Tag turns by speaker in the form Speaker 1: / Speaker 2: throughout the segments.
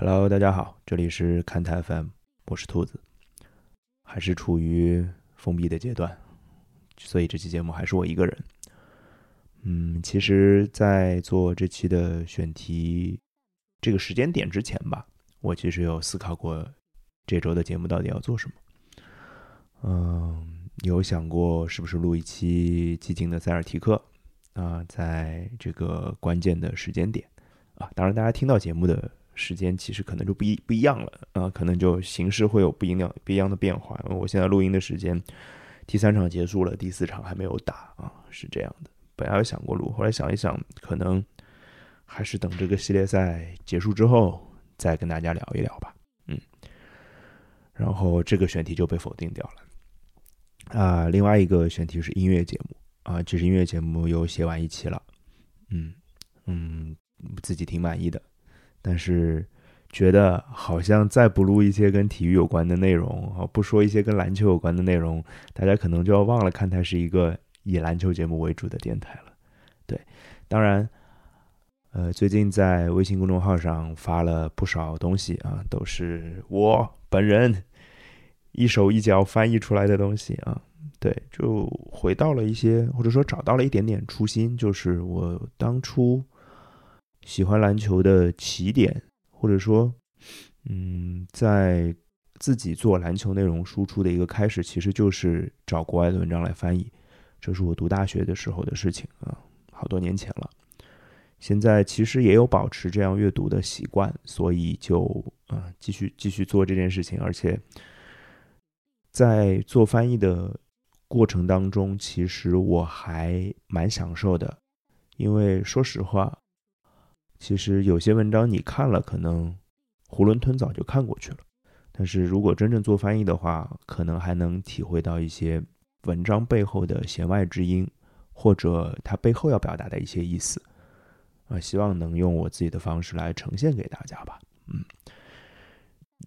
Speaker 1: Hello，大家好，这里是看台 FM，我是兔子，还是处于封闭的阶段，所以这期节目还是我一个人。嗯，其实，在做这期的选题这个时间点之前吧，我其实有思考过这周的节目到底要做什么。嗯，有想过是不是录一期寂静的塞尔提克啊，在这个关键的时间点啊，当然大家听到节目的。时间其实可能就不一不一样了啊，可能就形式会有不一样不一样的变化。我现在录音的时间，第三场结束了，第四场还没有打啊，是这样的。本来有想过录，后来想一想，可能还是等这个系列赛结束之后再跟大家聊一聊吧。嗯，然后这个选题就被否定掉了啊。另外一个选题是音乐节目啊，其实音乐节目又写完一期了，嗯嗯，自己挺满意的。但是，觉得好像再不录一些跟体育有关的内容啊，不说一些跟篮球有关的内容，大家可能就要忘了看台是一个以篮球节目为主的电台了。对，当然，呃，最近在微信公众号上发了不少东西啊，都是我本人一手一脚翻译出来的东西啊。对，就回到了一些，或者说找到了一点点初心，就是我当初。喜欢篮球的起点，或者说，嗯，在自己做篮球内容输出的一个开始，其实就是找国外的文章来翻译。这是我读大学的时候的事情啊，好多年前了。现在其实也有保持这样阅读的习惯，所以就啊，继续继续做这件事情。而且在做翻译的过程当中，其实我还蛮享受的，因为说实话。其实有些文章你看了，可能囫囵吞枣就看过去了。但是如果真正做翻译的话，可能还能体会到一些文章背后的弦外之音，或者它背后要表达的一些意思。啊，希望能用我自己的方式来呈现给大家吧。嗯，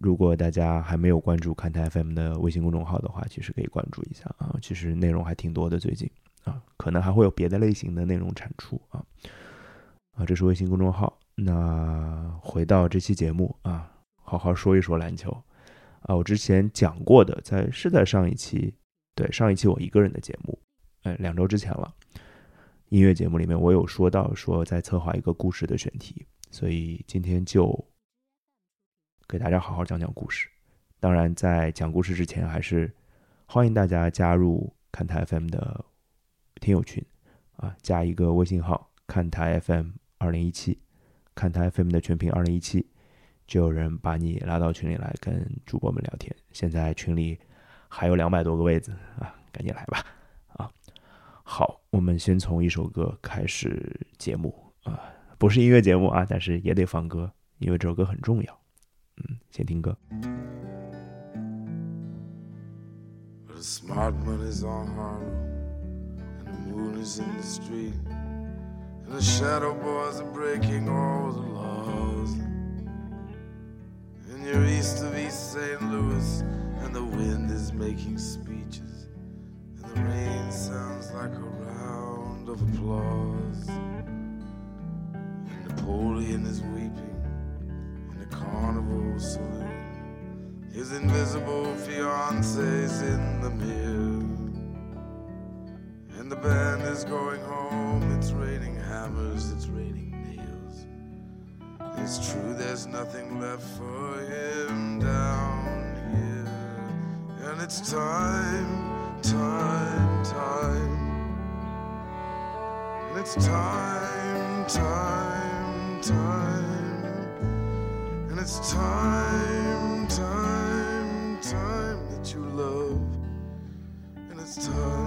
Speaker 1: 如果大家还没有关注看台 FM 的微信公众号的话，其实可以关注一下啊。其实内容还挺多的，最近啊，可能还会有别的类型的内容产出啊。啊，这是微信公众号。那回到这期节目啊，好好说一说篮球啊。我之前讲过的，在是在上一期，对上一期我一个人的节目，哎，两周之前了。音乐节目里面我有说到，说在策划一个故事的选题，所以今天就给大家好好讲讲故事。当然，在讲故事之前，还是欢迎大家加入看台 FM 的听友群啊，加一个微信号看台 FM。二零一七，看台 FM 的全屏二零一七，就有人把你拉到群里来跟主播们聊天。现在群里还有两百多个位子啊，赶紧来吧！啊，好，我们先从一首歌开始节目啊，不是音乐节目啊，但是也得放歌，因为这首歌很重要。嗯，先听歌。
Speaker 2: The shadow boys are breaking all the laws. And you're east of East St. Louis, and the wind is making speeches, and the rain sounds like a round of applause. And Napoleon is weeping in the carnival saloon. His invisible fiancee's in the mirror. The band is going home, it's raining hammers, it's raining nails. It's true, there's nothing left for him down here. And it's time, time, time. And it's time, time, time. And it's time, time, time that you love. And it's time,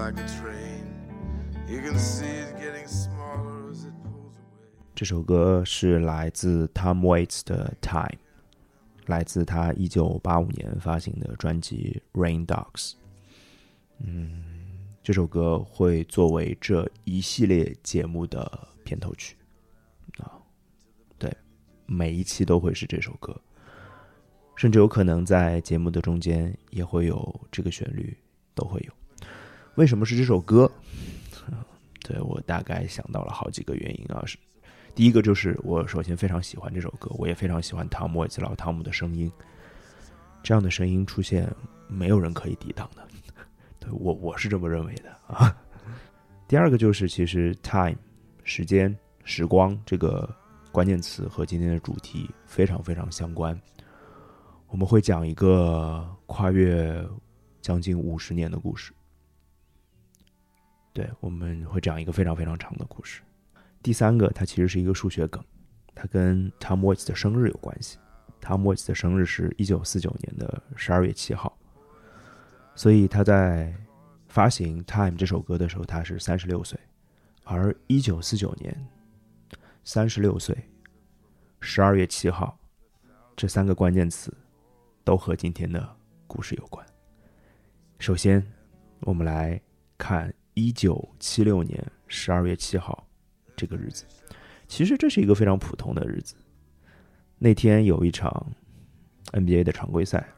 Speaker 2: like a train. You can see it getting smaller as it pulls away.
Speaker 1: 这首歌是来自 Tom Waits 的《Time》，来自他一九八五年发行的专辑《Rain Dogs》。嗯，这首歌会作为这一系列节目的片头曲啊，对，每一期都会是这首歌。甚至有可能在节目的中间也会有这个旋律，都会有。为什么是这首歌？对我大概想到了好几个原因啊，是第一个就是我首先非常喜欢这首歌，我也非常喜欢汤姆·沃兹老汤姆的声音，这样的声音出现没有人可以抵挡的，对我我是这么认为的啊。第二个就是其实 time 时间时光这个关键词和今天的主题非常非常相关，我们会讲一个跨越将近五十年的故事。对，我们会讲一个非常非常长的故事。第三个，它其实是一个数学梗，它跟 Tom Waits 的生日有关系。Tom Waits 的生日是一九四九年的十二月七号，所以他在发行《Time》这首歌的时候，他是三十六岁。而一九四九年，三十六岁，十二月七号，这三个关键词都和今天的故事有关。首先，我们来看。一九七六年十二月七号，这个日子，其实这是一个非常普通的日子。那天有一场 NBA 的常规赛，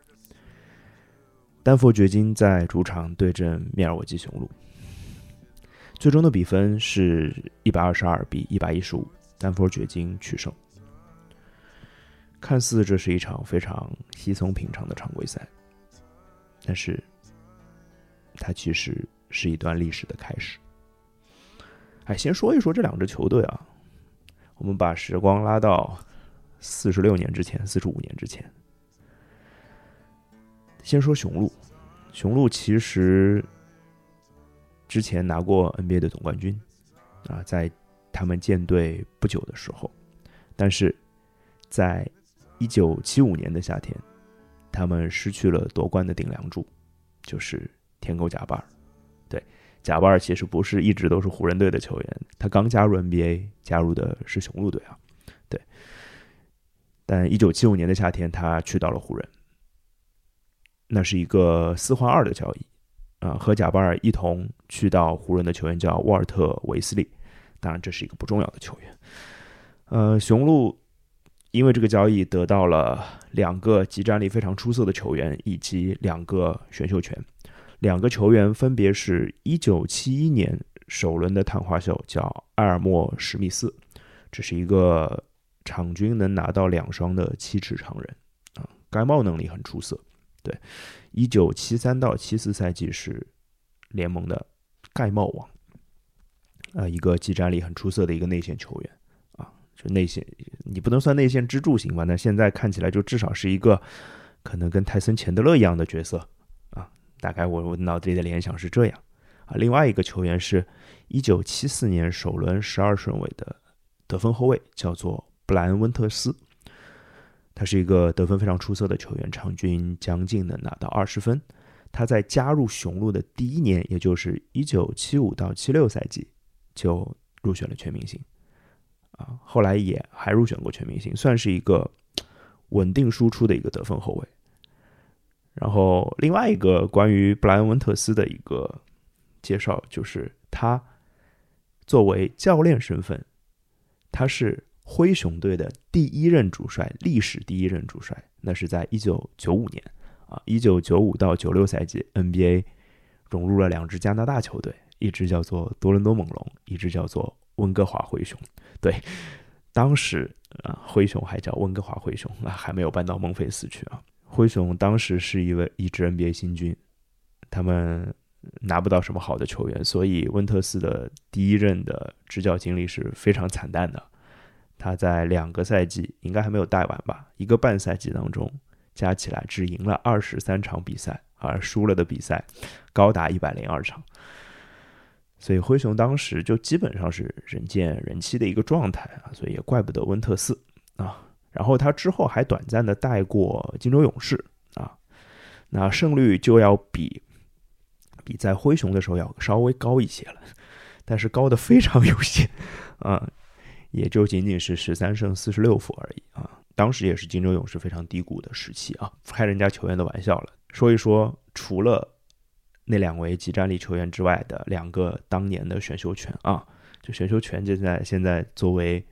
Speaker 1: 丹佛掘金在主场对阵密尔沃基雄鹿，最终的比分是一百二十二比一百一十五，丹佛掘金取胜。看似这是一场非常稀松平常的常规赛，但是它其实。是一段历史的开始。哎，先说一说这两支球队啊，我们把时光拉到四十六年之前，四十五年之前。先说雄鹿，雄鹿其实之前拿过 NBA 的总冠军啊，在他们建队不久的时候，但是在一九七五年的夏天，他们失去了夺冠的顶梁柱，就是天狗贾巴尔。贾巴尔其实不是一直都是湖人队的球员，他刚加入 NBA，加入的是雄鹿队啊。对，但一九七五年的夏天，他去到了湖人，那是一个四换二的交易啊。和贾巴尔一同去到湖人的球员叫沃尔特·维斯利，当然这是一个不重要的球员。呃，雄鹿因为这个交易得到了两个集战力非常出色的球员以及两个选秀权。两个球员分别是一九七一年首轮的探花秀，叫埃尔莫·史密斯，这是一个场均能拿到两双的七尺长人啊，盖帽能力很出色。对，一九七三到七四赛季是联盟的盖帽王，啊，一个技战力很出色的一个内线球员啊，就内线你不能算内线支柱型吧？那现在看起来就至少是一个可能跟泰森·钱德勒一样的角色。大概我我脑子里的联想是这样啊，另外一个球员是一九七四年首轮十二顺位的得分后卫，叫做布莱恩·温特斯，他是一个得分非常出色的球员，场均将近能拿到二十分。他在加入雄鹿的第一年，也就是一九七五到七六赛季，就入选了全明星啊，后来也还入选过全明星，算是一个稳定输出的一个得分后卫。然后，另外一个关于布莱恩·温特斯的一个介绍，就是他作为教练身份，他是灰熊队的第一任主帅，历史第一任主帅。那是在一九九五年啊，一九九五到九六赛季，NBA 融入了两支加拿大球队，一支叫做多伦多猛龙，一支叫做温哥华灰熊。对，当时啊，灰熊还叫温哥华灰熊啊，还没有搬到孟菲斯去啊。灰熊当时是一位一支 NBA 新军，他们拿不到什么好的球员，所以温特斯的第一任的执教经历是非常惨淡的。他在两个赛季应该还没有带完吧，一个半赛季当中加起来只赢了二十三场比赛，而输了的比赛高达一百零二场。所以灰熊当时就基本上是人见人欺的一个状态啊，所以也怪不得温特斯啊。然后他之后还短暂的带过金州勇士啊，那胜率就要比比在灰熊的时候要稍微高一些了，但是高的非常有限啊，也就仅仅是十三胜四十六负而已啊。当时也是金州勇士非常低谷的时期啊，开人家球员的玩笑了。说一说除了那两位极战力球员之外的两个当年的选秀权啊，就选秀权就在现在作为。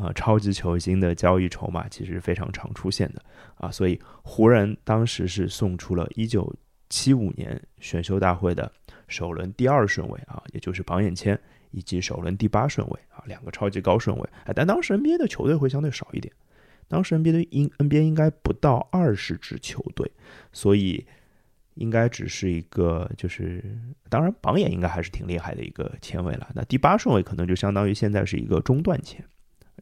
Speaker 1: 啊，超级球星的交易筹码其实非常常出现的啊，所以湖人当时是送出了一九七五年选秀大会的首轮第二顺位啊，也就是榜眼签，以及首轮第八顺位啊，两个超级高顺位。哎，但当时 NBA 的球队会相对少一点，当时 NBA 的应 NBA 应该不到二十支球队，所以应该只是一个就是，当然榜眼应该还是挺厉害的一个签位了。那第八顺位可能就相当于现在是一个中段签。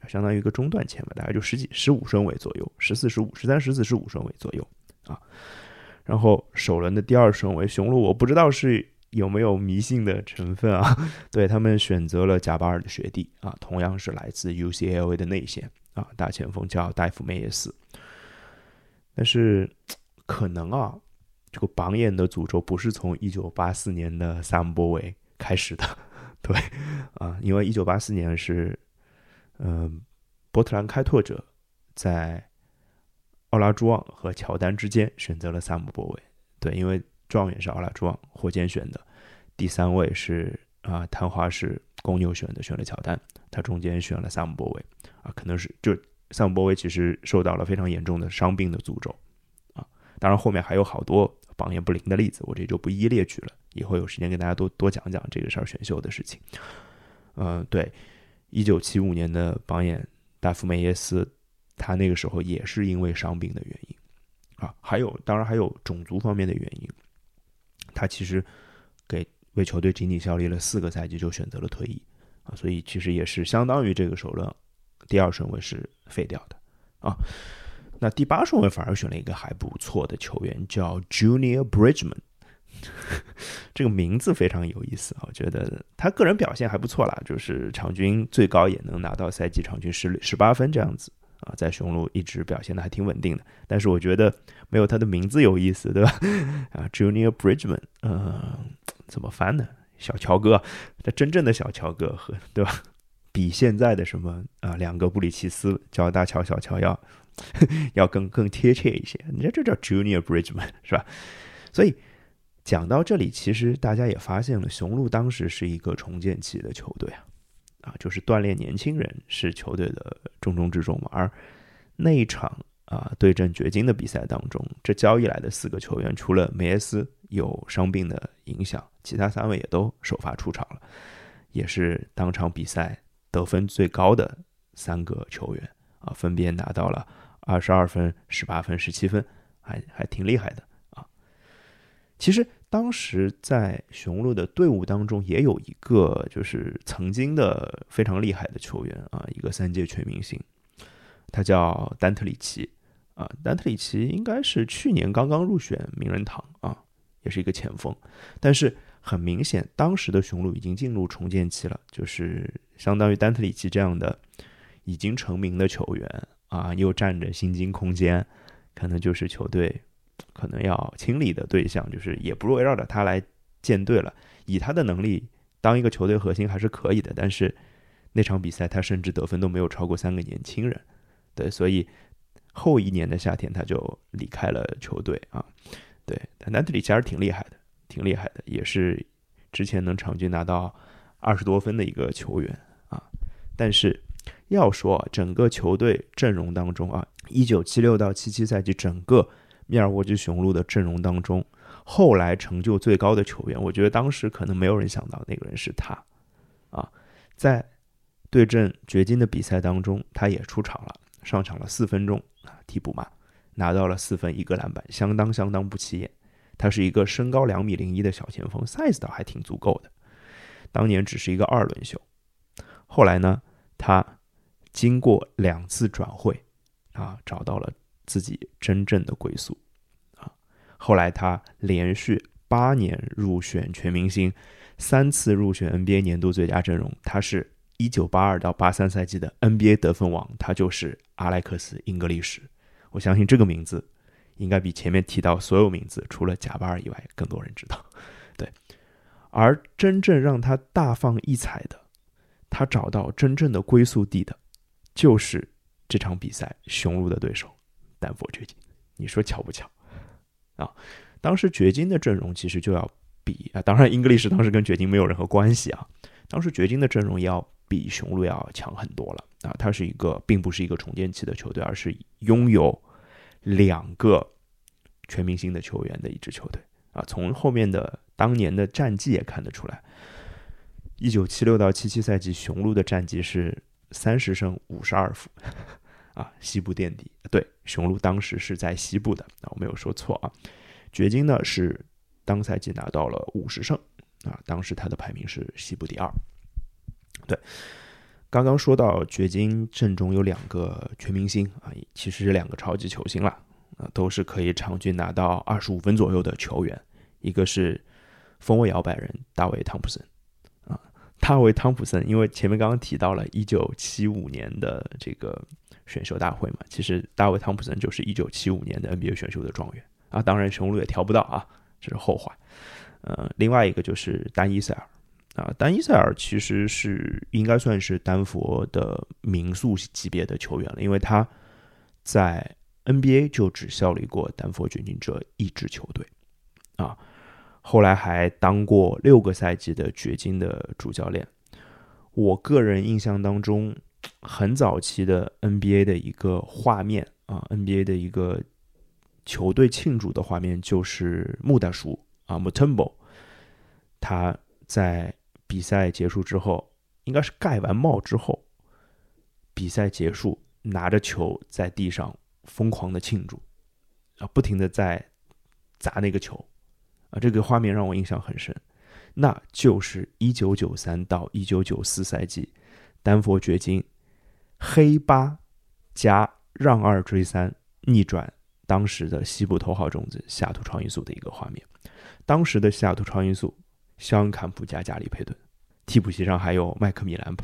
Speaker 1: 相当于一个中段签吧，大概就十几、十五顺位左右，十四、十五、十三、十四、十五顺位左右啊。然后首轮的第二顺位，雄鹿我不知道是有没有迷信的成分啊，对他们选择了贾巴尔的学弟啊，同样是来自 UCLA 的内线啊，大前锋叫戴夫梅耶斯。但是可能啊，这个榜眼的诅咒不是从一九八四年的萨姆波维开始的，对啊，因为一九八四年是。嗯，波特兰开拓者在奥拉朱旺和乔丹之间选择了萨姆波维。对，因为状元是奥拉朱旺，火箭选的；第三位是啊，探花是公牛选的，选了乔丹。他中间选了萨姆波维啊，可能是就萨姆波维其实受到了非常严重的伤病的诅咒啊。当然后面还有好多榜眼不灵的例子，我这就不一一列举了。以后有时间跟大家多多讲讲这个事儿选秀的事情。嗯，对。一九七五年的榜眼达夫梅耶斯，他那个时候也是因为伤病的原因啊，还有当然还有种族方面的原因，他其实给为球队仅仅效力了四个赛季就选择了退役啊，所以其实也是相当于这个首轮第二顺位是废掉的啊。那第八顺位反而选了一个还不错的球员，叫 Junior Bridgman。这个名字非常有意思啊，我觉得他个人表现还不错啦，就是场均最高也能拿到赛季场均十十八分这样子啊，在雄鹿一直表现的还挺稳定的。但是我觉得没有他的名字有意思，对吧？啊，Junior Bridgman，嗯，怎么翻呢？小乔哥，他真正的小乔哥和对吧？比现在的什么啊，两个布里奇斯叫大乔、小乔要 要更更贴切一些。你看这叫 Junior Bridgman 是吧？所以。讲到这里，其实大家也发现了，雄鹿当时是一个重建期的球队啊，啊，就是锻炼年轻人是球队的重中之重嘛。而那一场啊对阵掘金的比赛当中，这交易来的四个球员，除了梅耶斯有伤病的影响，其他三位也都首发出场了，也是当场比赛得分最高的三个球员啊，分别拿到了二十二分、十八分、十七分，还还挺厉害的。其实。当时在雄鹿的队伍当中，也有一个就是曾经的非常厉害的球员啊，一个三届全明星，他叫丹特里奇啊。丹特里奇应该是去年刚刚入选名人堂啊，也是一个前锋。但是很明显，当时的雄鹿已经进入重建期了，就是相当于丹特里奇这样的已经成名的球员啊，又占着薪金空间，可能就是球队。可能要清理的对象，就是也不围绕着他来建队了。以他的能力，当一个球队核心还是可以的。但是那场比赛，他甚至得分都没有超过三个年轻人。对，所以后一年的夏天他就离开了球队啊。对，但南特里其实挺厉害的，挺厉害的，也是之前能场均拿到二十多分的一个球员啊。但是要说整个球队阵容当中啊，一九七六到七七赛季整个。密尔沃基雄鹿的阵容当中，后来成就最高的球员，我觉得当时可能没有人想到那个人是他，啊，在对阵掘金的比赛当中，他也出场了，上场了四分钟啊，替补嘛，拿到了四分一个篮板，相当相当不起眼。他是一个身高两米零一的小前锋，size 倒还挺足够的。当年只是一个二轮秀，后来呢，他经过两次转会啊，找到了。自己真正的归宿，啊！后来他连续八年入选全明星，三次入选 NBA 年度最佳阵容。他是一九八二到八三赛季的 NBA 得分王，他就是阿莱克斯·英格利什。我相信这个名字应该比前面提到所有名字除了贾巴尔以外更多人知道。对，而真正让他大放异彩的，他找到真正的归宿地的，就是这场比赛雄鹿的对手。丹佛掘金，你说巧不巧啊？当时掘金的阵容其实就要比啊，当然英格利什当时跟掘金没有任何关系啊。当时掘金的阵容要比雄鹿要强很多了啊。它是一个并不是一个重建期的球队，而是拥有两个全明星的球员的一支球队啊。从后面的当年的战绩也看得出来。一九七六到七七赛季，雄鹿的战绩是三十胜五十二负，啊，西部垫底。对，雄鹿当时是在西部的，啊，我没有说错啊。掘金呢是当赛季拿到了五十胜，啊，当时他的排名是西部第二。对，刚刚说到掘金阵中有两个全明星啊，其实是两个超级球星了，啊，都是可以场均拿到二十五分左右的球员，一个是锋卫摇摆人大卫汤普森。大卫·汤普森，因为前面刚刚提到了1975年的这个选秀大会嘛，其实大卫·汤普森就是1975年的 NBA 选秀的状元啊。当然，雄鹿也挑不到啊，这是后话。呃，另外一个就是丹·伊塞尔啊，丹·伊塞尔其实是应该算是丹佛的名宿级别的球员了，因为他在 NBA 就只效力过丹佛掘金这一支球队啊。后来还当过六个赛季的掘金的主教练。我个人印象当中，很早期的 NBA 的一个画面啊，NBA 的一个球队庆祝的画面，就是穆大叔啊，Mutombo，他在比赛结束之后，应该是盖完帽之后，比赛结束，拿着球在地上疯狂的庆祝，啊，不停的在砸那个球。啊，这个画面让我印象很深，那就是一九九三到一九九四赛季，丹佛掘金黑八加让二追三逆转当时的西部头号种子西雅图超音速的一个画面。当时的西雅图超音速，肖恩坎普加加里佩顿，替补席上还有麦克米兰、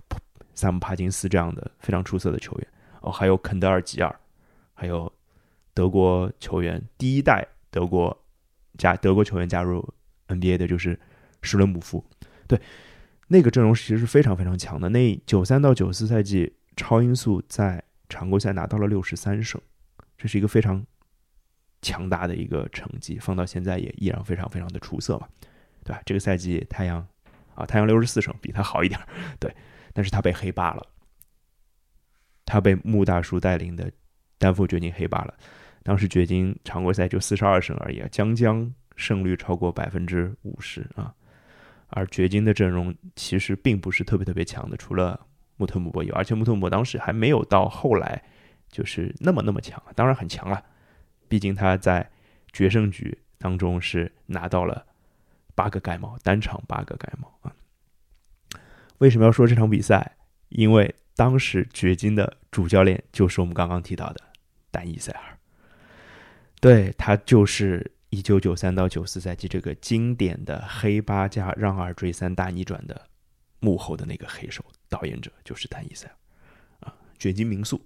Speaker 1: 萨姆帕金斯这样的非常出色的球员哦，还有肯德尔吉尔，还有德国球员第一代德国。加德国球员加入 NBA 的就是施伦姆夫，对那个阵容其实是非常非常强的。那九三到九四赛季，超音速在常规赛拿到了六十三胜，这是一个非常强大的一个成绩，放到现在也依然非常非常的出色嘛，对吧？这个赛季太阳啊，太阳六十四胜比他好一点，对，但是他被黑霸了，他被穆大叔带领的丹佛掘金黑霸了。当时掘金常规赛就四十二胜而已啊，将将胜率超过百分之五十啊。而掘金的阵容其实并不是特别特别强的，除了穆特姆博有，而且穆特姆博当时还没有到后来就是那么那么强，当然很强了，毕竟他在决胜局当中是拿到了八个盖帽，单场八个盖帽啊。为什么要说这场比赛？因为当时掘金的主教练就是我们刚刚提到的丹伊塞尔。对他就是一九九三到九四赛季这个经典的黑八加让二追三大逆转的幕后的那个黑手导演者就是丹尼塞尔啊，掘金名宿。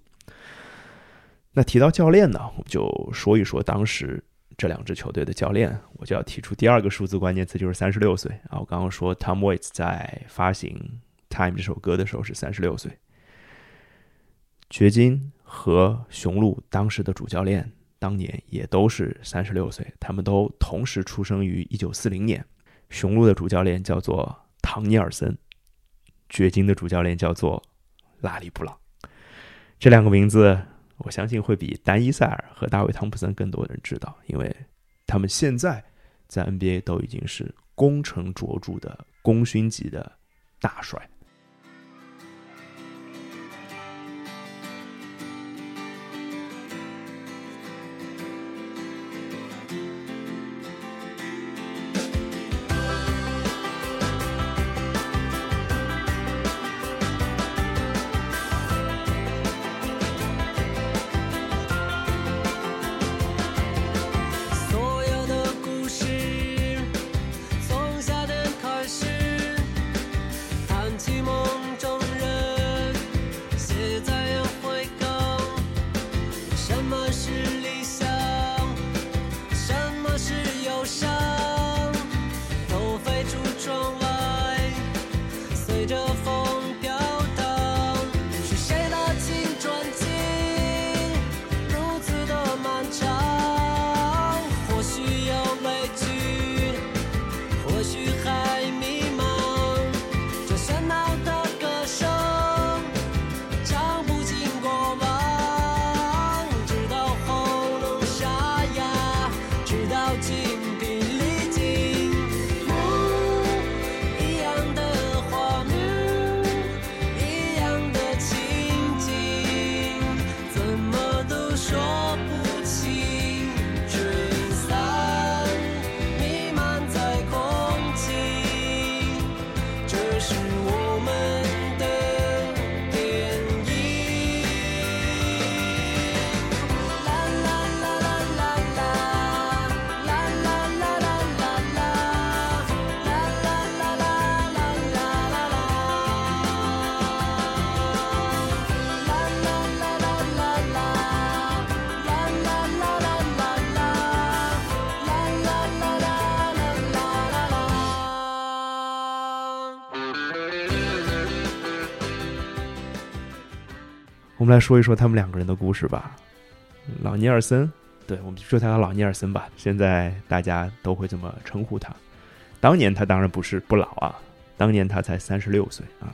Speaker 1: 那提到教练呢，我们就说一说当时这两支球队的教练，我就要提出第二个数字关键词，就是三十六岁啊。我刚刚说 Tom Waits 在发行《Time》这首歌的时候是三十六岁，掘金和雄鹿当时的主教练。当年也都是三十六岁，他们都同时出生于一九四零年。雄鹿的主教练叫做唐尼尔森，掘金的主教练叫做拉里布朗。这两个名字，我相信会比丹伊塞尔和大卫汤普森更多人知道，因为他们现在在 NBA 都已经是功成卓著的功勋级的大帅。们来说一说他们两个人的故事吧。老尼尔森，对我们就说他老尼尔森吧，现在大家都会这么称呼他。当年他当然不是不老啊，当年他才三十六岁啊。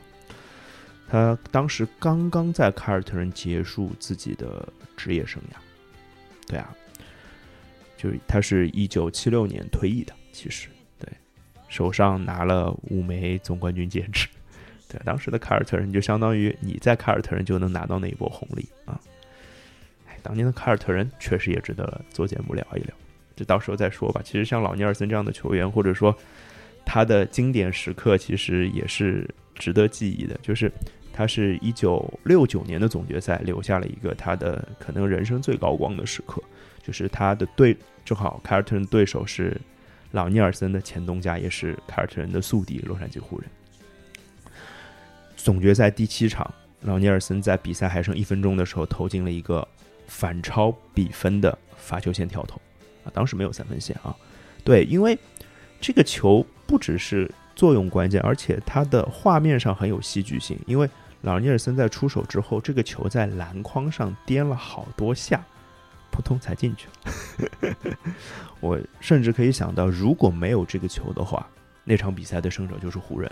Speaker 1: 他当时刚刚在凯尔特人结束自己的职业生涯，对啊，就是他是一九七六年退役的，其实对，手上拿了五枚总冠军戒指，对，当时的凯尔特人就相当于你在凯尔特人就能拿到那一波红利啊。哎，当年的凯尔特人确实也值得做节目聊一聊，这到时候再说吧。其实像老尼尔森这样的球员，或者说他的经典时刻，其实也是。值得记忆的就是，他是一九六九年的总决赛留下了一个他的可能人生最高光的时刻，就是他的对正好凯尔特人对手是老尼尔森的前东家，也是凯尔特人的宿敌洛杉矶湖人。总决赛第七场，老尼尔森在比赛还剩一分钟的时候投进了一个反超比分的罚球线跳投啊，当时没有三分线啊，对，因为这个球不只是。作用关键，而且它的画面上很有戏剧性，因为老尼尔森在出手之后，这个球在篮筐上颠了好多下，扑通才进去了。我甚至可以想到，如果没有这个球的话，那场比赛的胜者就是湖人。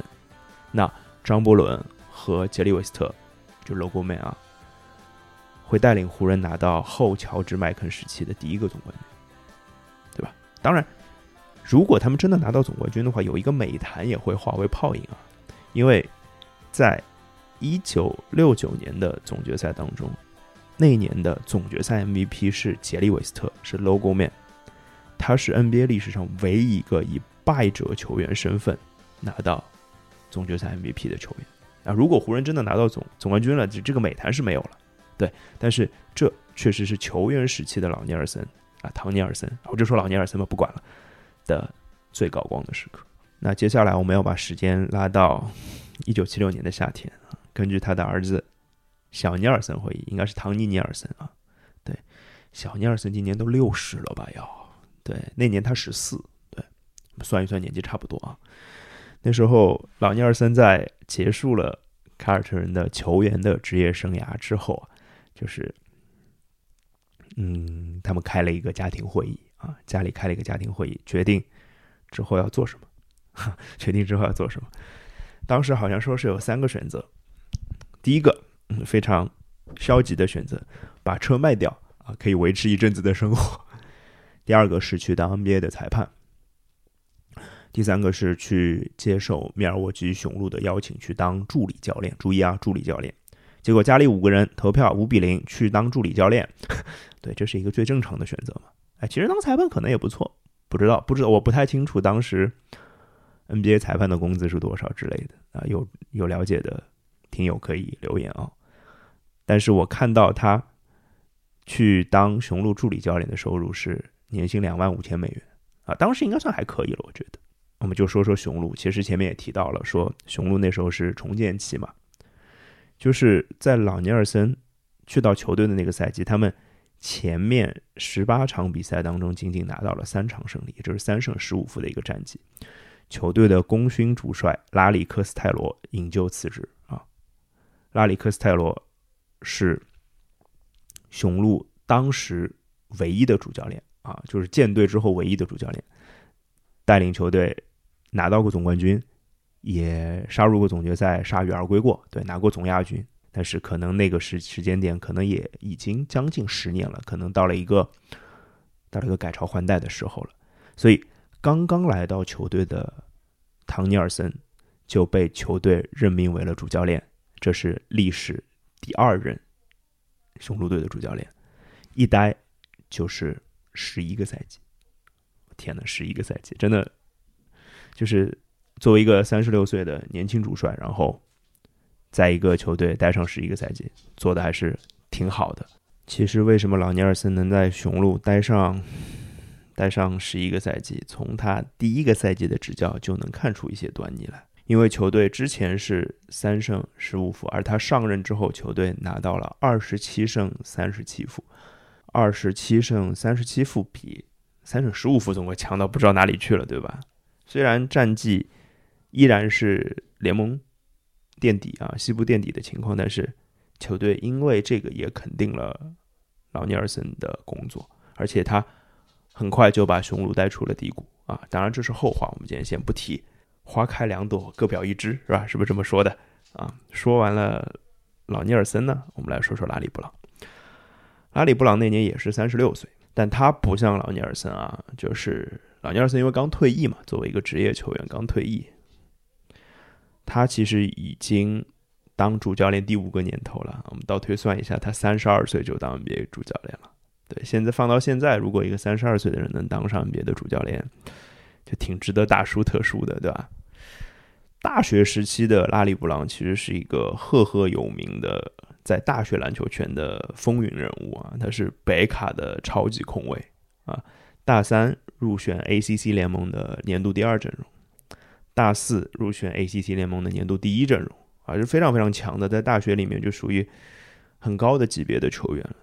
Speaker 1: 那张伯伦和杰里韦斯特，就 Logo Man 啊，会带领湖人拿到后乔治麦肯时期的第一个总冠军，对吧？当然。如果他们真的拿到总冠军的话，有一个美谈也会化为泡影啊，因为在一九六九年的总决赛当中，那一年的总决赛 MVP 是杰里韦斯特，是 Logo Man，他是 NBA 历史上唯一一个以败者球员身份拿到总决赛 MVP 的球员啊。如果湖人真的拿到总总冠军了，这这个美谈是没有了，对，但是这确实是球员时期的老尼尔森啊，唐尼尔森，我就说老尼尔森吧，不管了。的最高光的时刻。那接下来我们要把时间拉到一九七六年的夏天啊。根据他的儿子小尼尔森回忆，应该是唐尼尼尔森啊。对，小尼尔森今年都六十了吧？要对，那年他十四。对，算一算年纪差不多啊。那时候老尼尔森在结束了凯尔特人的球员的职业生涯之后，就是嗯，他们开了一个家庭会议。啊，家里开了一个家庭会议，决定之后要做什么。哈 决定之后要做什么？当时好像说是有三个选择。第一个，非常消极的选择，把车卖掉啊，可以维持一阵子的生活。第二个是去当 NBA 的裁判。第三个是去接受密尔沃基雄鹿的邀请，去当助理教练。注意啊，助理教练。结果家里五个人投票五比零去当助理教练。对，这是一个最正常的选择嘛。哎，其实当裁判可能也不错，不知道，不知道，我不太清楚当时 NBA 裁判的工资是多少之类的啊。有有了解的听友可以留言啊。但是我看到他去当雄鹿助理教练的收入是年薪两万五千美元啊，当时应该算还可以了，我觉得。我们就说说雄鹿，其实前面也提到了，说雄鹿那时候是重建期嘛，就是在老尼尔森去到球队的那个赛季，他们。前面十八场比赛当中，仅仅拿到了三场胜利，也就是三胜十五负的一个战绩。球队的功勋主帅拉里克斯泰罗引咎辞职啊。拉里克斯泰罗是雄鹿当时唯一的主教练啊，就是建队之后唯一的主教练，带领球队拿到过总冠军，也杀入过总决赛，铩羽而归过，对，拿过总亚军。但是可能那个时时间点，可能也已经将近十年了，可能到了一个到了一个改朝换代的时候了。所以刚刚来到球队的唐尼尔森就被球队任命为了主教练，这是历史第二任雄鹿队的主教练，一待就是十一个赛季。天呐，十一个赛季，真的就是作为一个三十六岁的年轻主帅，然后。在一个球队待上十一个赛季，做的还是挺好的。其实，为什么老尼尔森能在雄鹿待上待上十一个赛季，从他第一个赛季的执教就能看出一些端倪来。因为球队之前是三胜十五负，而他上任之后，球队拿到了二十七胜三十七负。二十七胜三十七负比三胜十五负总归强到不知道哪里去了，对吧？虽然战绩依然是联盟。垫底啊，西部垫底的情况，但是球队因为这个也肯定了劳尼尔森的工作，而且他很快就把雄鹿带出了低谷啊。当然这是后话，我们今天先不提。花开两朵，各表一枝，是吧？是不是这么说的啊？说完了劳尼尔森呢，我们来说说拉里布朗。拉里布朗那年也是三十六岁，但他不像劳尼尔森啊，就是劳尼尔森因为刚退役嘛，作为一个职业球员刚退役，他其实已经当主教练第五个年头了。我们倒推算一下，他三十二岁就当 NBA 主教练了。对，现在放到现在，如果一个三十二岁的人能当上 NBA 的主教练，就挺值得大书特书的，对吧？大学时期的拉里布朗其实是一个赫赫有名的在大学篮球圈的风云人物啊，他是北卡的超级控卫啊，大三入选 ACC 联盟的年度第二阵容，大四入选 ACC 联盟的年度第一阵容啊，是非常非常强的，在大学里面就属于很高的级别的球员了，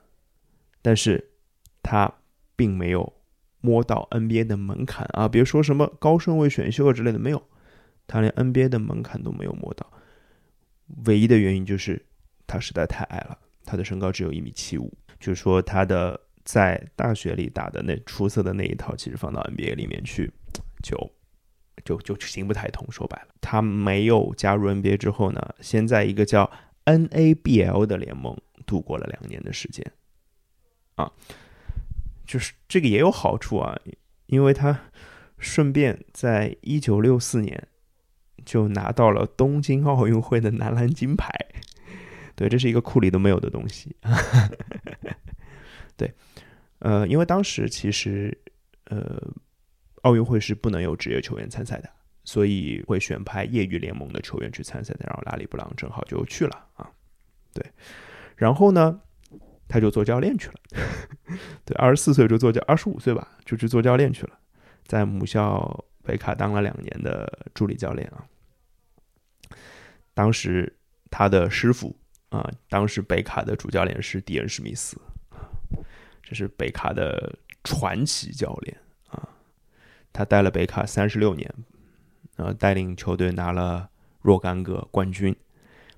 Speaker 1: 但是他并没有摸到 NBA 的门槛啊，别说什么高顺位选秀之类的，没有。他连 NBA 的门槛都没有摸到，唯一的原因就是他实在太矮了，他的身高只有一米七五。就是说，他的在大学里打的那出色的那一套，其实放到 NBA 里面去，就就就行不太通。说白了，他没有加入 NBA 之后呢，先在一个叫 NABL 的联盟度过了两年的时间，啊，就是这个也有好处啊，因为他顺便在一九六四年。就拿到了东京奥运会的男篮金牌，对，这是一个库里都没有的东西。对，呃，因为当时其实呃，奥运会是不能有职业球员参赛的，所以会选派业余联盟的球员去参赛的。然后拉里布朗正好就去了啊，对，然后呢，他就做教练去了。对，二十四岁就做教，二十五岁吧就去做教练去了，在母校。北卡当了两年的助理教练啊，当时他的师傅啊，当时北卡的主教练是迪恩史密斯，这是北卡的传奇教练啊，他带了北卡三十六年，呃，带领球队拿了若干个冠军，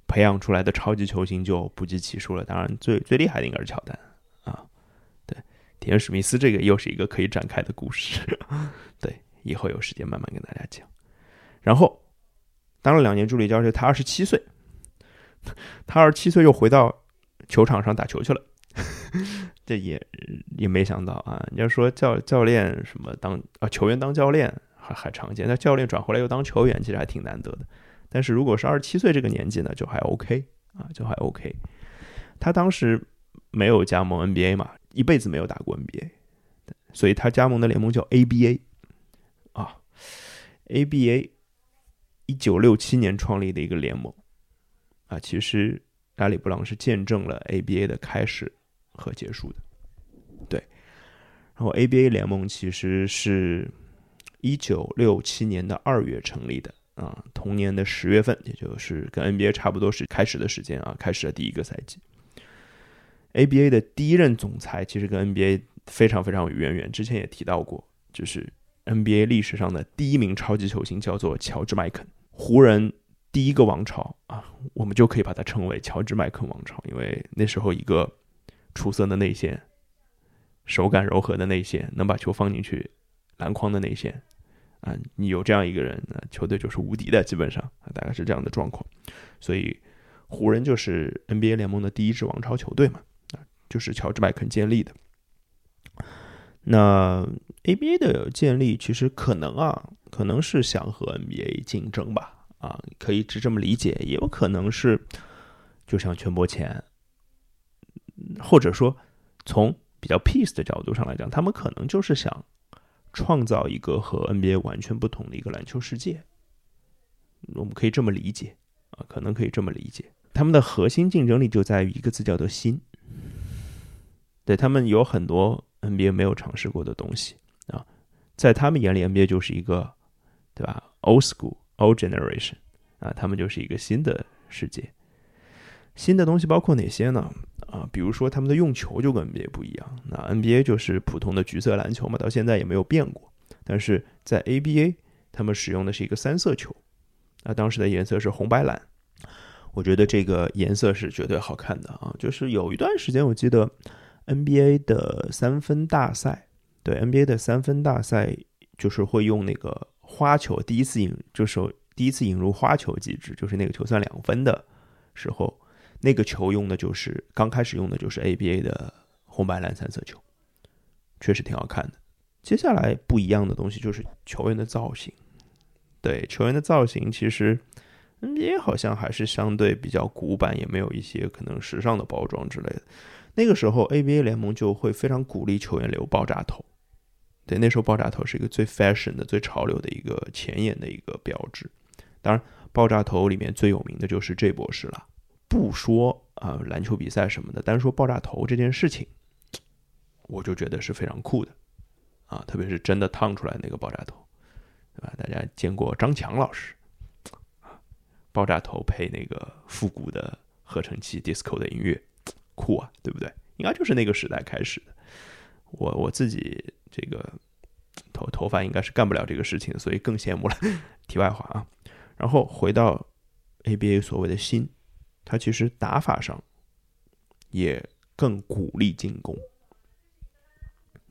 Speaker 1: 培养出来的超级球星就不计其数了。当然，最最厉害的应该是乔丹啊，对，迪恩史密斯这个又是一个可以展开的故事，对。以后有时间慢慢跟大家讲。然后当了两年助理教练，他二十七岁，他二十七岁又回到球场上打球去了。这也也没想到啊！你要说教教练什么当啊球员当教练还还常见，那教练转回来又当球员，其实还挺难得的。但是如果是二十七岁这个年纪呢，就还 OK 啊，就还 OK。他当时没有加盟 NBA 嘛，一辈子没有打过 NBA，所以他加盟的联盟叫 ABA 啊。ABA 一九六七年创立的一个联盟啊，其实拉里布朗是见证了 ABA 的开始和结束的。对，然后 ABA 联盟其实是一九六七年的二月成立的啊，同年的十月份，也就是跟 NBA 差不多是开始的时间啊，开始了第一个赛季。ABA 的第一任总裁其实跟 NBA 非常非常有渊源，之前也提到过，就是。NBA 历史上的第一名超级球星叫做乔治·麦肯，湖人第一个王朝啊，我们就可以把它称为乔治·麦肯王朝，因为那时候一个出色的内线、手感柔和的内线，能把球放进去篮筐的内线啊，你有这样一个人，那球队就是无敌的，基本上，大概是这样的状况。所以湖人就是 NBA 联盟的第一支王朝球队嘛，啊，就是乔治·麦肯建立的。那 ABA 的建立其实可能啊，可能是想和 NBA 竞争吧，啊，可以是这么理解，也有可能是就像全博前，或者说从比较 peace 的角度上来讲，他们可能就是想创造一个和 NBA 完全不同的一个篮球世界，我们可以这么理解啊，可能可以这么理解，他们的核心竞争力就在于一个字叫做新，对他们有很多。NBA 没有尝试过的东西啊，在他们眼里，NBA 就是一个，对吧？Old school, old generation 啊，他们就是一个新的世界。新的东西包括哪些呢？啊，比如说他们的用球就跟 NBA 不一样。那 NBA 就是普通的橘色篮球嘛，到现在也没有变过。但是在 ABA，他们使用的是一个三色球，啊，当时的颜色是红白蓝。我觉得这个颜色是绝对好看的啊。就是有一段时间，我记得 NBA 的三分大赛，对 NBA 的三分大赛，就是会用那个花球，第一次引就是第一次引入花球机制，就是那个球算两分的时候，那个球用的就是刚开始用的就是 ABA 的红白蓝三色球，确实挺好看的。接下来不一样的东西就是球员的造型，对球员的造型，其实 NBA 好像还是相对比较古板，也没有一些可能时尚的包装之类的。那个时候 ABA 联盟就会非常鼓励球员留爆炸头，对，那时候爆炸头是一个最 fashion 的、最潮流的一个前沿的一个标志。当然，爆炸头里面最有名的就是 J 博士了。不说啊篮球比赛什么的，单说爆炸头这件事情，我就觉得是非常酷的。啊，特别是真的烫出来那个爆炸头，对吧？大家见过张强老师，爆炸头配那个复古的合成器 disco 的音乐，酷啊，对不对？应该就是那个时代开始的。我我自己这个头头发应该是干不了这个事情，所以更羡慕了。题外话啊，然后回到 ABA 所谓的新，他其实打法上也更鼓励进攻，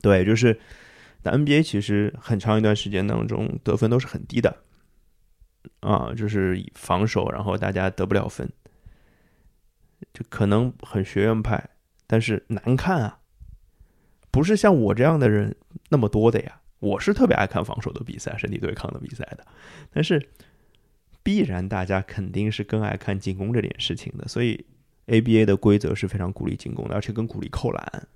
Speaker 1: 对，就是。那 NBA 其实很长一段时间当中得分都是很低的，啊，就是防守，然后大家得不了分，就可能很学院派，但是难看啊，不是像我这样的人那么多的呀。我是特别爱看防守的比赛、身体对抗的比赛的，但是必然大家肯定是更爱看进攻这件事情的。所以 ABA 的规则是非常鼓励进攻的，而且更鼓励扣篮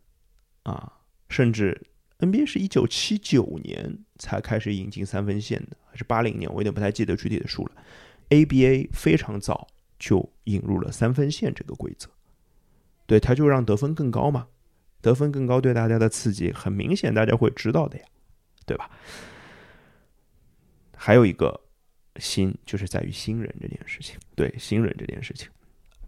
Speaker 1: 啊，甚至。NBA 是一九七九年才开始引进三分线的，还是八零年？我有点不太记得具体的数了。ABA 非常早就引入了三分线这个规则，对，它就让得分更高嘛，得分更高对大家的刺激很明显，大家会知道的呀，对吧？还有一个新就是在于新人这件事情，对新人这件事情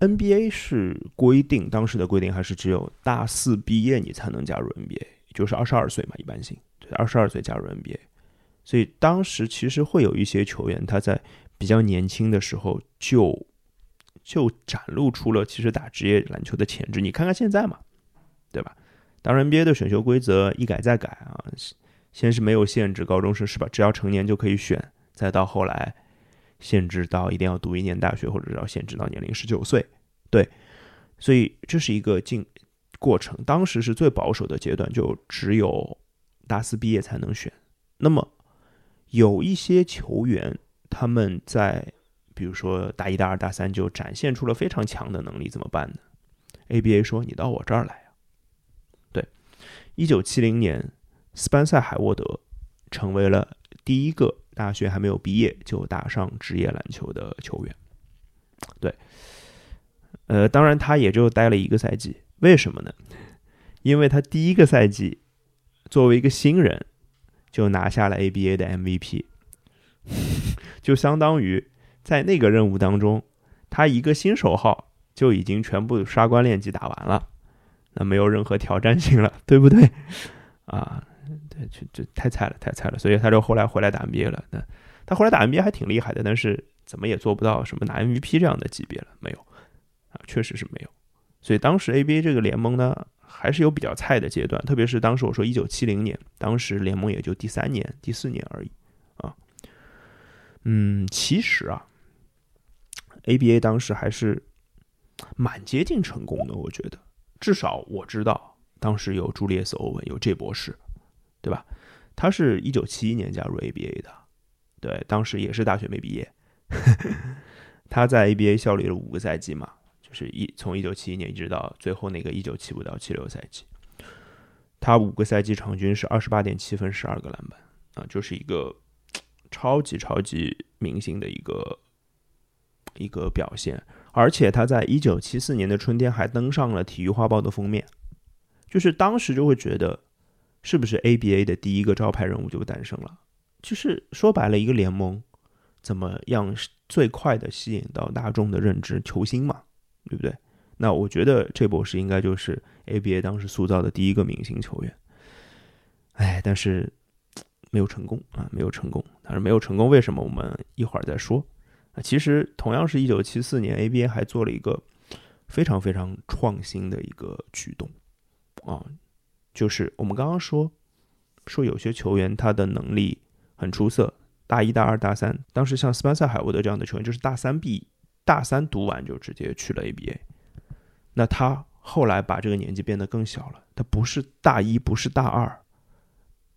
Speaker 1: ，NBA 是规定当时的规定还是只有大四毕业你才能加入 NBA。就是二十二岁嘛，一般性，对，二十二岁加入 NBA，所以当时其实会有一些球员，他在比较年轻的时候就就展露出了其实打职业篮球的潜质。你看看现在嘛，对吧？当然 NBA 的选秀规则一改再改啊，先是没有限制高中生是吧？只要成年就可以选，再到后来限制到一定要读一年大学，或者要限制到年龄十九岁，对，所以这是一个进。过程当时是最保守的阶段，就只有大四毕业才能选。那么有一些球员，他们在比如说大一、大二、大三就展现出了非常强的能力，怎么办呢？ABA 说：“你到我这儿来啊！”对，一九七零年，斯班塞·海沃德成为了第一个大学还没有毕业就打上职业篮球的球员。对，呃，当然他也就待了一个赛季。为什么呢？因为他第一个赛季作为一个新人就拿下了 ABA 的 MVP，就相当于在那个任务当中，他一个新手号就已经全部刷关练级打完了，那没有任何挑战性了，对不对？啊，这这太菜了，太菜了，所以他就后来回来打 NBA 了。那他后来打 NBA 还挺厉害的，但是怎么也做不到什么拿 MVP 这样的级别了，没有啊，确实是没有。所以当时 ABA 这个联盟呢，还是有比较菜的阶段，特别是当时我说一九七零年，当时联盟也就第三年、第四年而已啊。嗯，其实啊，ABA 当时还是蛮接近成功的，我觉得，至少我知道，当时有朱利斯·欧文，有 J 博士，对吧？他是一九七一年加入 ABA 的，对，当时也是大学没毕业，他在 ABA 效力了五个赛季嘛。就是一从一九七一年一直到最后那个一九七五到七六赛季，他五个赛季场均是二十八点七分，十二个篮板啊，就是一个超级超级明星的一个一个表现。而且他在一九七四年的春天还登上了《体育画报》的封面，就是当时就会觉得，是不是 ABA 的第一个招牌人物就诞生了？就是说白了，一个联盟怎么样最快的吸引到大众的认知？球星嘛。对不对？那我觉得这博士应该就是 ABA 当时塑造的第一个明星球员。哎，但是没有成功啊，没有成功。但是没有成功，为什么？我们一会儿再说。啊，其实同样是一九七四年，ABA 还做了一个非常非常创新的一个举动啊，就是我们刚刚说说有些球员他的能力很出色，大一、大二、大三，当时像斯班塞·海沃德这样的球员，就是大三毕大三读完就直接去了 ABA，那他后来把这个年纪变得更小了，他不是大一，不是大二，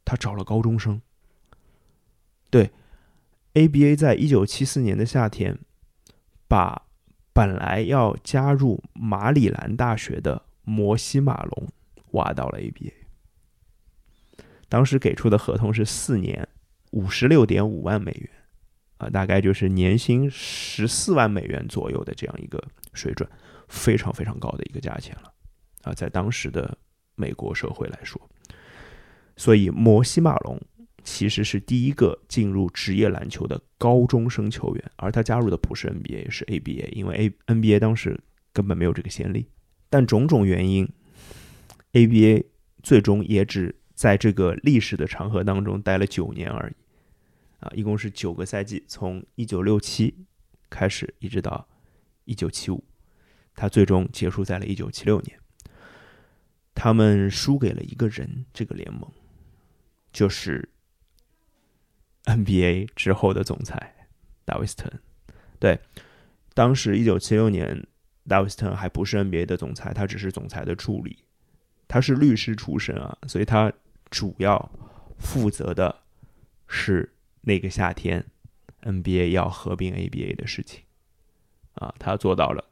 Speaker 1: 他找了高中生，对。ABA 在一九七四年的夏天，把本来要加入马里兰大学的摩西马龙挖到了 ABA。当时给出的合同是四年，五十六点五万美元，啊，大概就是年薪十四万美元左右的这样一个水准，非常非常高的一个价钱了，啊，在当时的美国社会来说，所以摩西马龙。其实是第一个进入职业篮球的高中生球员，而他加入的不是 NBA，是 ABA，因为 A NBA 当时根本没有这个先例。但种种原因，ABA 最终也只在这个历史的长河当中待了九年而已，啊，一共是九个赛季，从一九六七开始一直到一九七五，他最终结束在了一九七六年。他们输给了一个人，这个联盟就是。NBA 之后的总裁大卫斯特恩，对，当时一九七六年，大卫斯特恩还不是 NBA 的总裁，他只是总裁的助理，他是律师出身啊，所以他主要负责的是那个夏天 NBA 要合并 ABA 的事情啊，他做到了，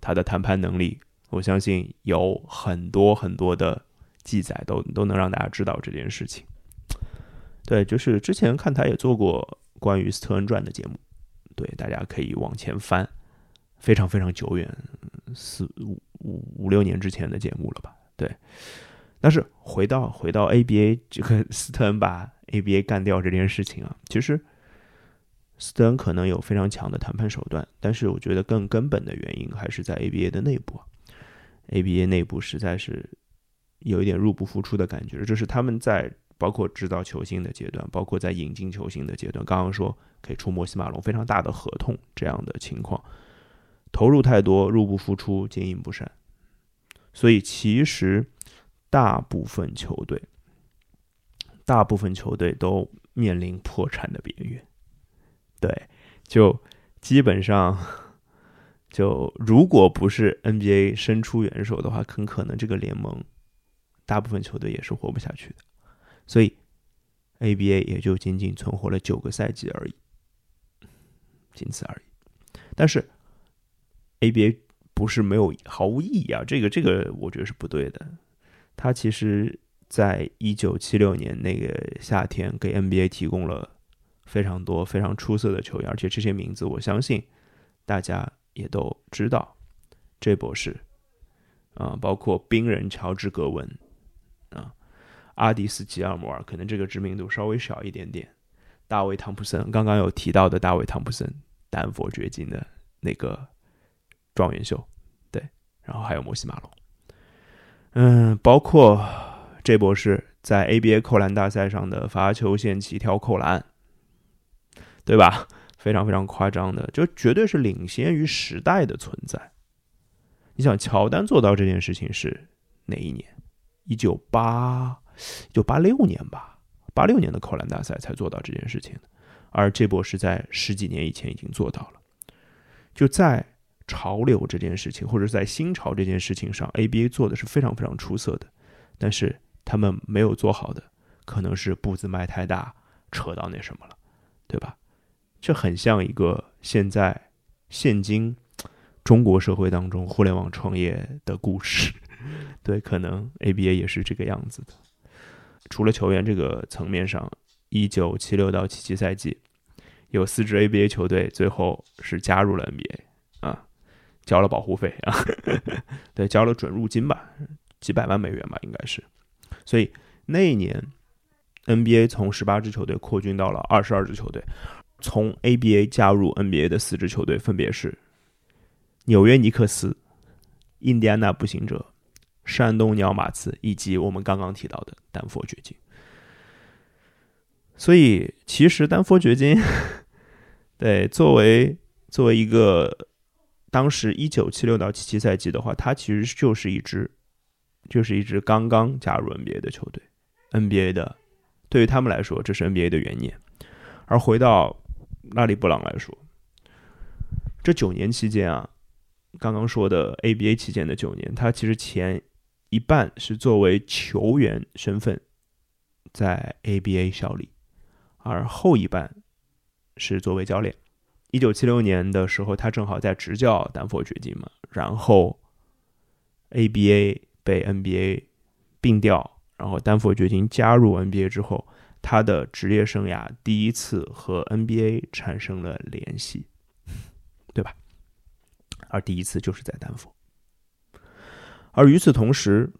Speaker 1: 他的谈判能力，我相信有很多很多的记载都都能让大家知道这件事情。对，就是之前看他也做过关于斯特恩传的节目，对，大家可以往前翻，非常非常久远，四五五五六年之前的节目了吧？对。但是回到回到 ABA 这个 斯特恩把 ABA 干掉这件事情啊，其实斯特恩可能有非常强的谈判手段，但是我觉得更根本的原因还是在 ABA 的内部，ABA 内部实在是有一点入不敷出的感觉，就是他们在。包括制造球星的阶段，包括在引进球星的阶段，刚刚说可以出摩西马龙非常大的合同这样的情况，投入太多，入不敷出，经营不善，所以其实大部分球队，大部分球队都面临破产的边缘。对，就基本上，就如果不是 NBA 伸出援手的话，很可能这个联盟大部分球队也是活不下去的。所以，ABA 也就仅仅存活了九个赛季而已，仅此而已。但是，ABA 不是没有毫无意义啊，这个这个我觉得是不对的。他其实在一九七六年那个夏天，给 NBA 提供了非常多非常出色的球员，而且这些名字我相信大家也都知道。J 博士啊，包括冰人乔治格文啊。阿迪斯吉尔摩尔可能这个知名度稍微小一点点，大卫汤普森刚刚有提到的大卫汤普森，丹佛掘金的那个状元秀，对，然后还有摩西马龙，嗯，包括这博士在 ABA 扣篮大赛上的罚球线起跳扣篮，对吧？非常非常夸张的，就绝对是领先于时代的存在。你想乔丹做到这件事情是哪一年？一九八。一九八六年吧，八六年的扣篮大赛才做到这件事情，而这波是在十几年以前已经做到了。就在潮流这件事情，或者在新潮这件事情上，ABA 做的是非常非常出色的，但是他们没有做好的，可能是步子迈太大，扯到那什么了，对吧？这很像一个现在现今中国社会当中互联网创业的故事，对，可能 ABA 也是这个样子的。除了球员这个层面上，一九七六到七七赛季，有四支 ABA 球队最后是加入了 NBA，交了保护费啊，对，交了准入金吧，几百万美元吧，应该是。所以那一年 NBA 从十八支球队扩军到了二十二支球队，从 ABA 加入 NBA 的四支球队分别是纽约尼克斯、印第安纳步行者。山东鸟马刺以及我们刚刚提到的丹佛掘金，所以其实丹佛掘金 对，作为作为一个当时一九七六到七七赛季的话，他其实就是一支就是一支刚刚加入 NBA 的球队，NBA 的对于他们来说，这是 NBA 的元年。而回到拉里布朗来说，这九年期间啊，刚刚说的 ABA 期间的九年，他其实前一半是作为球员身份在 ABA 效力，而后一半是作为教练。一九七六年的时候，他正好在执教丹佛掘金嘛，然后 ABA 被 NBA 并调，然后丹佛掘金加入 NBA 之后。他的职业生涯第一次和 NBA 产生了联系，对吧？而第一次就是在丹佛。而与此同时，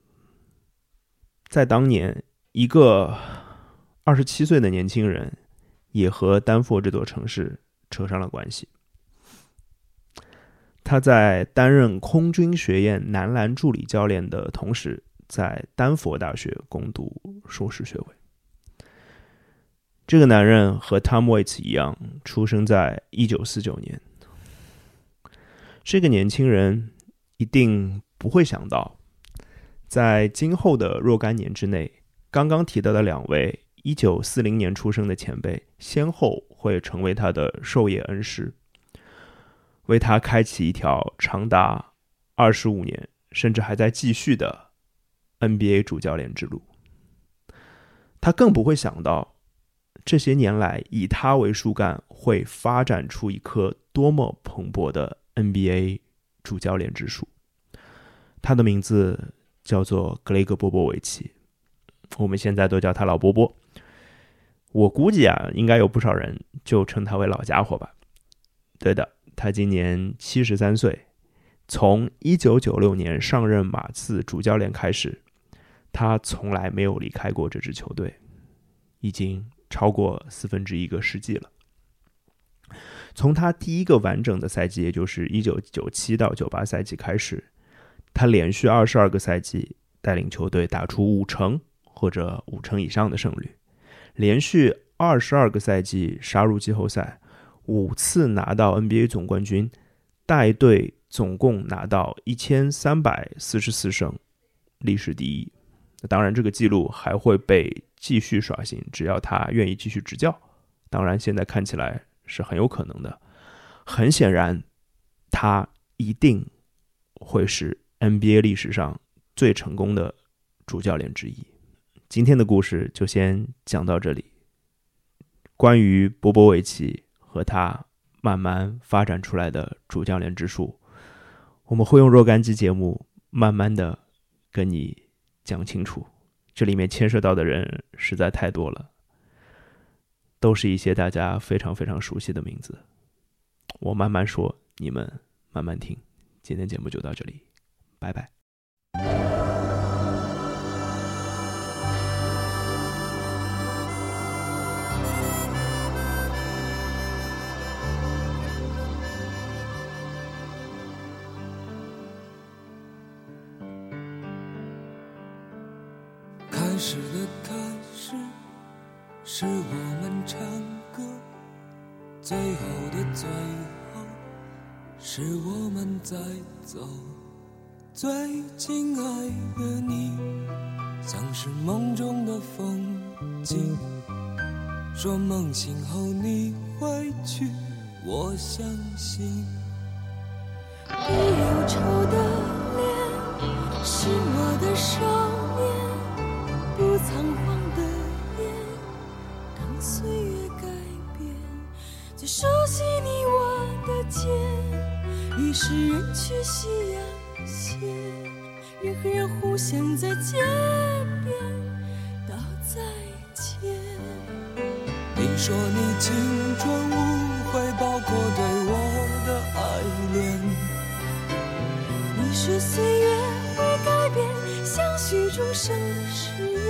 Speaker 1: 在当年，一个二十七岁的年轻人也和丹佛这座城市扯上了关系。他在担任空军学院男篮助理教练的同时，在丹佛大学攻读硕士学位。这个男人和 Tom Waits 一样，出生在一九四九年。这个年轻人一定不会想到，在今后的若干年之内，刚刚提到的两位一九四零年出生的前辈，先后会成为他的授业恩师，为他开启一条长达二十五年，甚至还在继续的 NBA 主教练之路。他更不会想到。这些年来，以他为树干，会发展出一棵多么蓬勃的 NBA 主教练之树。他的名字叫做格雷格·波波维奇，我们现在都叫他老波波。我估计啊，应该有不少人就称他为老家伙吧。对的，他今年七十三岁。从一九九六年上任马刺主教练开始，他从来没有离开过这支球队，已经。超过四分之一个世纪了。从他第一个完整的赛季，也就是一九九七到九八赛季开始，他连续二十二个赛季带领球队打出五成或者五成以上的胜率，连续二十二个赛季杀入季后赛，五次拿到 NBA 总冠军，带队总共拿到一千三百四十四胜，历史第一。当然，这个记录还会被。继续刷新，只要他愿意继续执教，当然现在看起来是很有可能的。很显然，他一定会是 NBA 历史上最成功的主教练之一。今天的故事就先讲到这里。关于波波维奇和他慢慢发展出来的主教练之术，我们会用若干期节目慢慢的跟你讲清楚。这里面牵涉到的人实在太多了，都是一些大家非常非常熟悉的名字。我慢慢说，你们慢慢听。今天节目就到这里，拜拜。
Speaker 3: 许终生的誓言。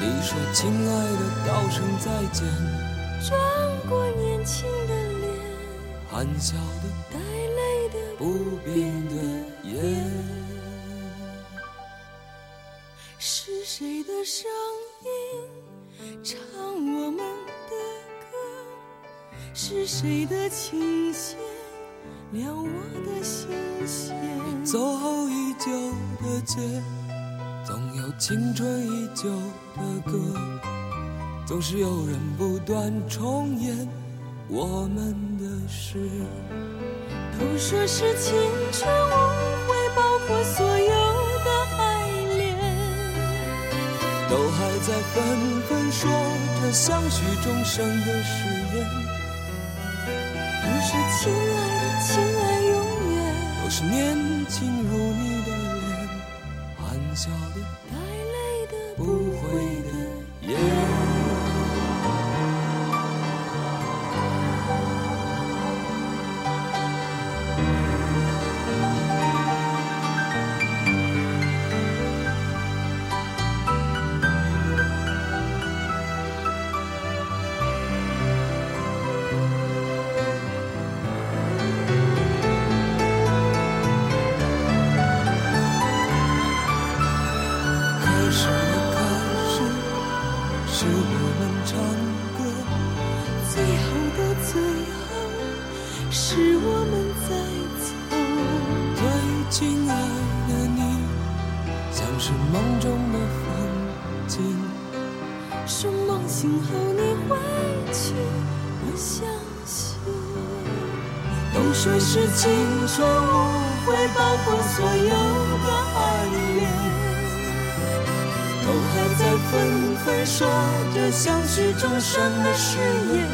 Speaker 4: 你说：“亲爱的，道声再见。”
Speaker 3: 转过年轻的脸，
Speaker 4: 含笑的，
Speaker 3: 带泪的，
Speaker 4: 不变的眼。
Speaker 3: 是谁的声音唱我们的歌？是谁的琴弦撩我的心弦？
Speaker 4: 走后已久的街，总有青春已久的歌，总是有人不断重演我们的事。
Speaker 3: 都说是青春无悔，包括所有的爱恋。
Speaker 4: 都还在纷纷说着相许终生的誓言，
Speaker 3: 爱的，亲爱永远，
Speaker 4: 都是年轻如是青春无悔，包括所有的爱恋。都还在纷纷说着相许终生的誓言，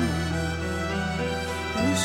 Speaker 3: 都说